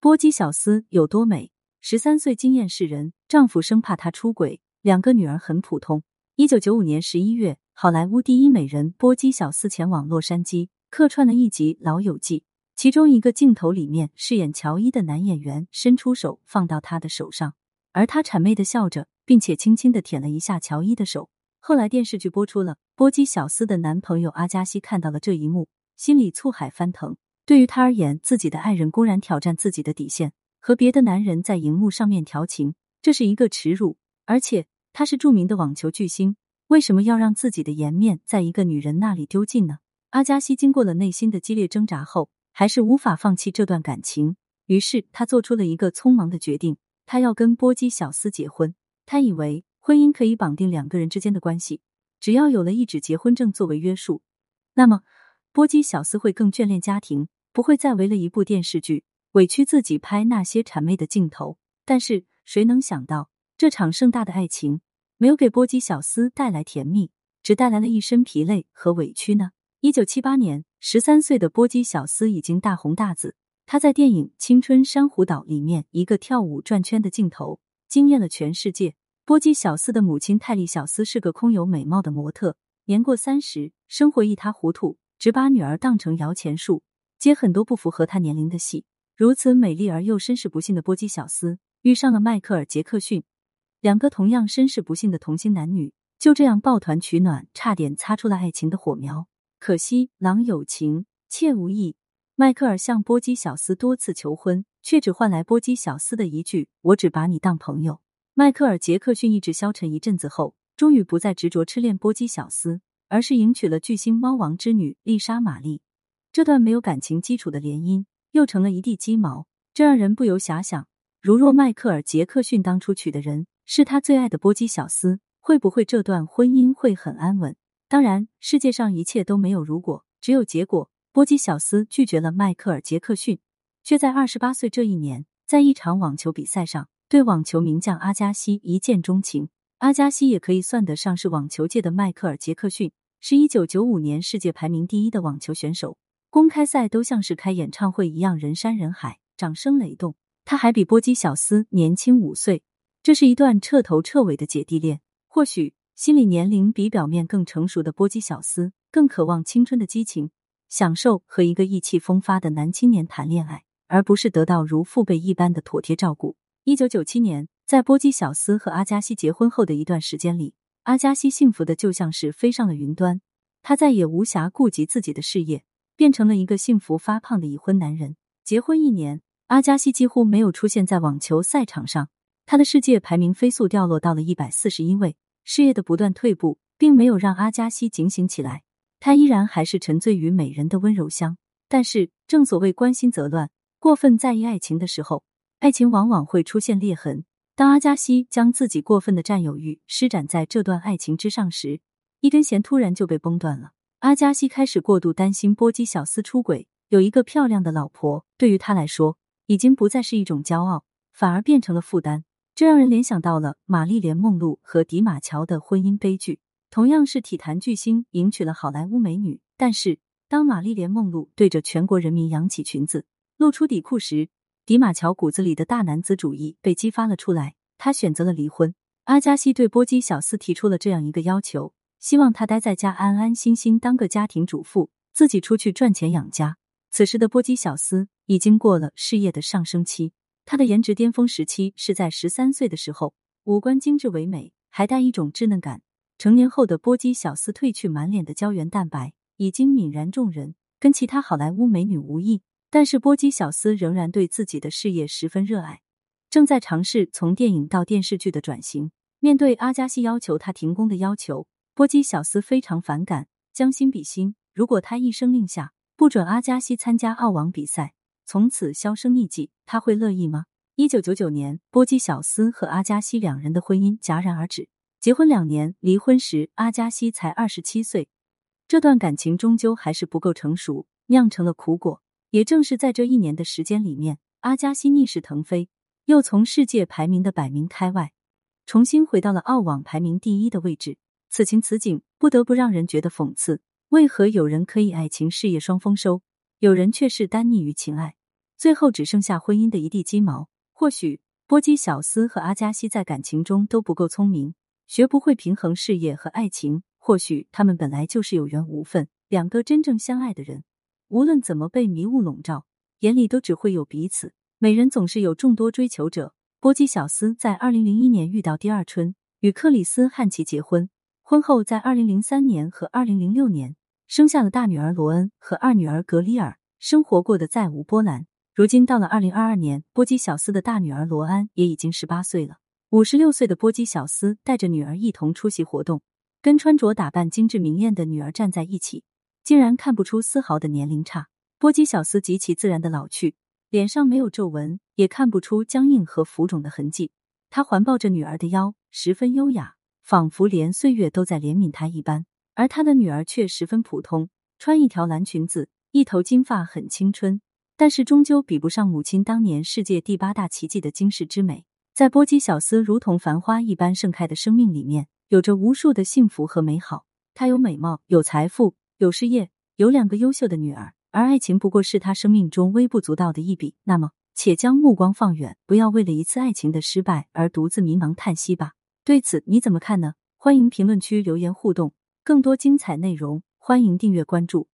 波姬小丝有多美？十三岁惊艳世人，丈夫生怕她出轨，两个女儿很普通。一九九五年十一月，好莱坞第一美人波姬小丝前往洛杉矶，客串了一集《老友记》。其中一个镜头里面，饰演乔伊的男演员伸出手放到她的手上，而她谄媚的笑着，并且轻轻的舔了一下乔伊的手。后来电视剧播出了，波姬小丝的男朋友阿加西看到了这一幕，心里醋海翻腾。对于他而言，自己的爱人公然挑战自己的底线，和别的男人在荧幕上面调情，这是一个耻辱。而且他是著名的网球巨星，为什么要让自己的颜面在一个女人那里丢尽呢？阿加西经过了内心的激烈挣扎后。还是无法放弃这段感情，于是他做出了一个匆忙的决定，他要跟波姬小丝结婚。他以为婚姻可以绑定两个人之间的关系，只要有了一纸结婚证作为约束，那么波姬小丝会更眷恋家庭，不会再为了一部电视剧委屈自己拍那些谄媚的镜头。但是谁能想到，这场盛大的爱情没有给波姬小丝带来甜蜜，只带来了一身疲累和委屈呢？一九七八年。十三岁的波姬小丝已经大红大紫，她在电影《青春珊瑚岛》里面一个跳舞转圈的镜头惊艳了全世界。波姬小丝的母亲泰利小斯是个空有美貌的模特，年过三十，生活一塌糊涂，只把女儿当成摇钱树，接很多不符合她年龄的戏。如此美丽而又身世不幸的波姬小斯遇上了迈克尔·杰克逊，两个同样身世不幸的童心男女就这样抱团取暖，差点擦出了爱情的火苗。可惜，郎有情，妾无意。迈克尔向波姬小斯多次求婚，却只换来波姬小斯的一句：“我只把你当朋友。”迈克尔·杰克逊意志消沉一阵子后，终于不再执着痴恋波姬小斯，而是迎娶了巨星猫王之女丽莎·玛丽。这段没有感情基础的联姻，又成了一地鸡毛。这让人不由遐想：如若迈克尔·杰克逊当初娶的人是他最爱的波基小斯，会不会这段婚姻会很安稳？当然，世界上一切都没有如果，只有结果。波基小斯拒绝了迈克尔·杰克逊，却在二十八岁这一年，在一场网球比赛上，对网球名将阿加西一见钟情。阿加西也可以算得上是网球界的迈克尔·杰克逊，是一九九五年世界排名第一的网球选手。公开赛都像是开演唱会一样，人山人海，掌声雷动。他还比波姬小斯年轻五岁，这是一段彻头彻尾的姐弟恋。或许。心理年龄比表面更成熟的波姬小斯，更渴望青春的激情，享受和一个意气风发的男青年谈恋爱，而不是得到如父辈一般的妥帖照顾。一九九七年，在波姬小斯和阿加西结婚后的一段时间里，阿加西幸福的就像是飞上了云端，他再也无暇顾及自己的事业，变成了一个幸福发胖的已婚男人。结婚一年，阿加西几乎没有出现在网球赛场上，他的世界排名飞速掉落到了一百四十一位。事业的不断退步，并没有让阿加西警醒起来，他依然还是沉醉于美人的温柔乡。但是，正所谓关心则乱，过分在意爱情的时候，爱情往往会出现裂痕。当阿加西将自己过分的占有欲施展在这段爱情之上时，一根弦突然就被崩断了。阿加西开始过度担心波姬小丝出轨，有一个漂亮的老婆，对于他来说，已经不再是一种骄傲，反而变成了负担。这让人联想到了玛丽莲梦露和迪马乔的婚姻悲剧。同样是体坛巨星，迎娶了好莱坞美女，但是当玛丽莲梦露对着全国人民扬起裙子，露出底裤时，迪马乔骨子里的大男子主义被激发了出来。他选择了离婚。阿加西对波姬小斯提出了这样一个要求，希望他待在家安安心心当个家庭主妇，自己出去赚钱养家。此时的波姬小丝已经过了事业的上升期。她的颜值巅峰时期是在十三岁的时候，五官精致唯美，还带一种稚嫩感。成年后的波姬小丝褪去满脸的胶原蛋白，已经泯然众人，跟其他好莱坞美女无异。但是波姬小丝仍然对自己的事业十分热爱，正在尝试从电影到电视剧的转型。面对阿加西要求他停工的要求，波姬小斯非常反感，将心比心，如果他一声令下，不准阿加西参加澳网比赛。从此销声匿迹，他会乐意吗？一九九九年，波姬小斯和阿加西两人的婚姻戛然而止。结婚两年，离婚时阿加西才二十七岁。这段感情终究还是不够成熟，酿成了苦果。也正是在这一年的时间里面，阿加西逆势腾飞，又从世界排名的百名开外，重新回到了澳网排名第一的位置。此情此景，不得不让人觉得讽刺：为何有人可以爱情事业双丰收，有人却是单溺于情爱？最后只剩下婚姻的一地鸡毛。或许波姬小丝和阿加西在感情中都不够聪明，学不会平衡事业和爱情。或许他们本来就是有缘无分。两个真正相爱的人，无论怎么被迷雾笼罩，眼里都只会有彼此。美人总是有众多追求者。波姬小丝在二零零一年遇到第二春，与克里斯汉奇结婚。婚后，在二零零三年和二零零六年生下了大女儿罗恩和二女儿格里尔，生活过得再无波澜。如今到了二零二二年，波姬小丝的大女儿罗安也已经十八岁了。五十六岁的波姬小丝带着女儿一同出席活动，跟穿着打扮精致明艳的女儿站在一起，竟然看不出丝毫的年龄差。波姬小丝极其自然的老去。脸上没有皱纹，也看不出僵硬和浮肿的痕迹。她环抱着女儿的腰，十分优雅，仿佛连岁月都在怜悯她一般。而她的女儿却十分普通，穿一条蓝裙子，一头金发，很青春，但是终究比不上母亲当年世界第八大奇迹的惊世之美。在波姬小丝如同繁花一般盛开的生命里面，有着无数的幸福和美好。她有美貌，有财富，有事业，有两个优秀的女儿。而爱情不过是他生命中微不足道的一笔，那么且将目光放远，不要为了一次爱情的失败而独自迷茫叹息吧。对此你怎么看呢？欢迎评论区留言互动，更多精彩内容欢迎订阅关注。